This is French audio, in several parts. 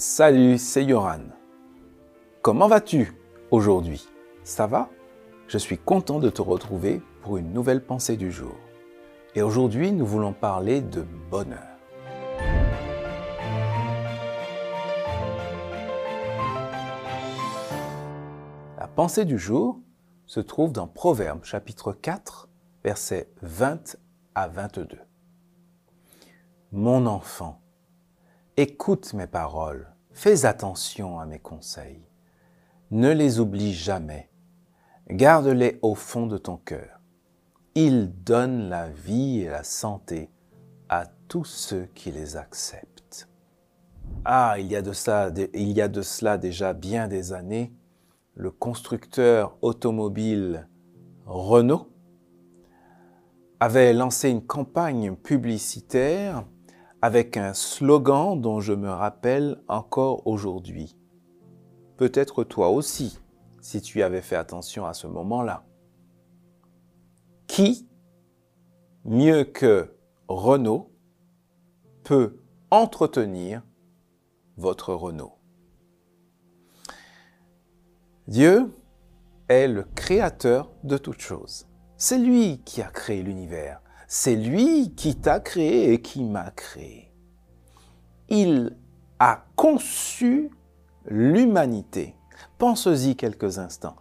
Salut, c'est Yoran. Comment vas-tu aujourd'hui? Ça va? Je suis content de te retrouver pour une nouvelle pensée du jour. Et aujourd'hui, nous voulons parler de bonheur. La pensée du jour se trouve dans Proverbes chapitre 4, versets 20 à 22. Mon enfant, Écoute mes paroles, fais attention à mes conseils. Ne les oublie jamais. Garde-les au fond de ton cœur. Ils donnent la vie et la santé à tous ceux qui les acceptent. Ah, il y a de, il y a de cela déjà bien des années, le constructeur automobile Renault avait lancé une campagne publicitaire avec un slogan dont je me rappelle encore aujourd'hui. Peut-être toi aussi, si tu avais fait attention à ce moment-là. Qui, mieux que Renault, peut entretenir votre Renault? Dieu est le créateur de toutes choses. C'est lui qui a créé l'univers. C'est lui qui t'a créé et qui m'a créé. Il a conçu l'humanité. Pense-y quelques instants.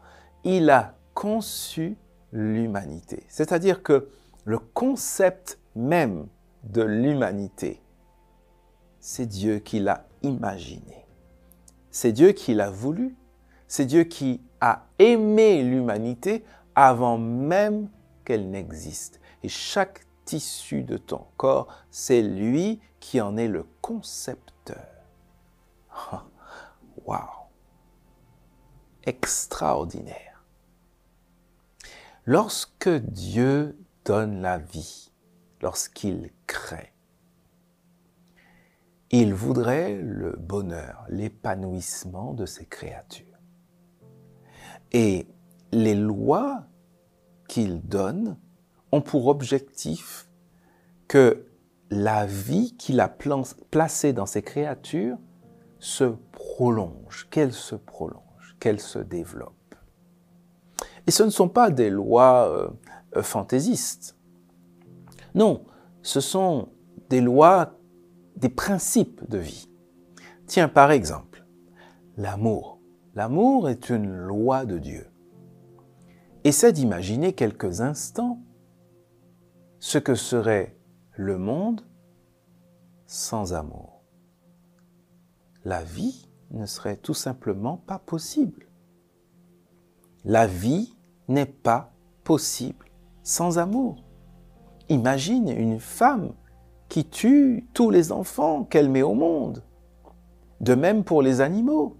Il a conçu l'humanité. C'est-à-dire que le concept même de l'humanité, c'est Dieu qui l'a imaginé. C'est Dieu qui l'a voulu. C'est Dieu qui a aimé l'humanité avant même qu'elle n'existe. Et chaque tissu de ton corps, c'est lui qui en est le concepteur. Waouh! Extraordinaire. Lorsque Dieu donne la vie, lorsqu'il crée, il voudrait le bonheur, l'épanouissement de ses créatures. Et les lois qu'il donne ont pour objectif que la vie qu'il a placée dans ces créatures se prolonge, qu'elle se prolonge, qu'elle se développe. Et ce ne sont pas des lois euh, fantaisistes. Non, ce sont des lois, des principes de vie. Tiens, par exemple, l'amour. L'amour est une loi de Dieu. Essaie d'imaginer quelques instants ce que serait le monde sans amour. La vie ne serait tout simplement pas possible. La vie n'est pas possible sans amour. Imagine une femme qui tue tous les enfants qu'elle met au monde. De même pour les animaux.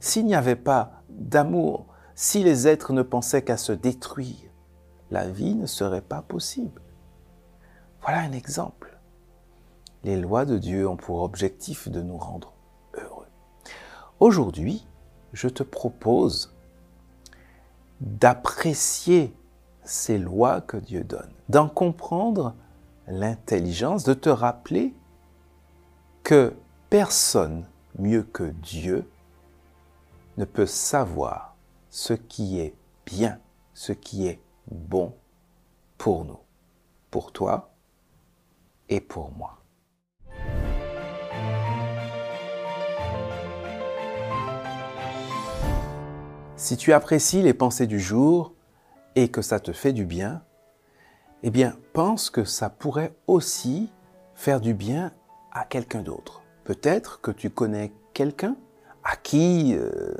S'il n'y avait pas d'amour, si les êtres ne pensaient qu'à se détruire, la vie ne serait pas possible. Voilà un exemple. Les lois de Dieu ont pour objectif de nous rendre heureux. Aujourd'hui, je te propose d'apprécier ces lois que Dieu donne, d'en comprendre l'intelligence, de te rappeler que personne mieux que Dieu ne peut savoir ce qui est bien, ce qui est bon pour nous, pour toi et pour moi. Si tu apprécies les pensées du jour et que ça te fait du bien, eh bien, pense que ça pourrait aussi faire du bien à quelqu'un d'autre. Peut-être que tu connais quelqu'un à qui euh,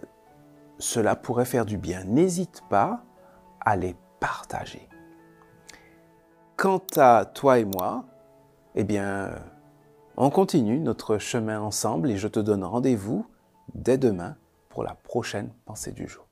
cela pourrait faire du bien. N'hésite pas à les partager. Quant à toi et moi, eh bien, on continue notre chemin ensemble et je te donne rendez-vous dès demain pour la prochaine pensée du jour.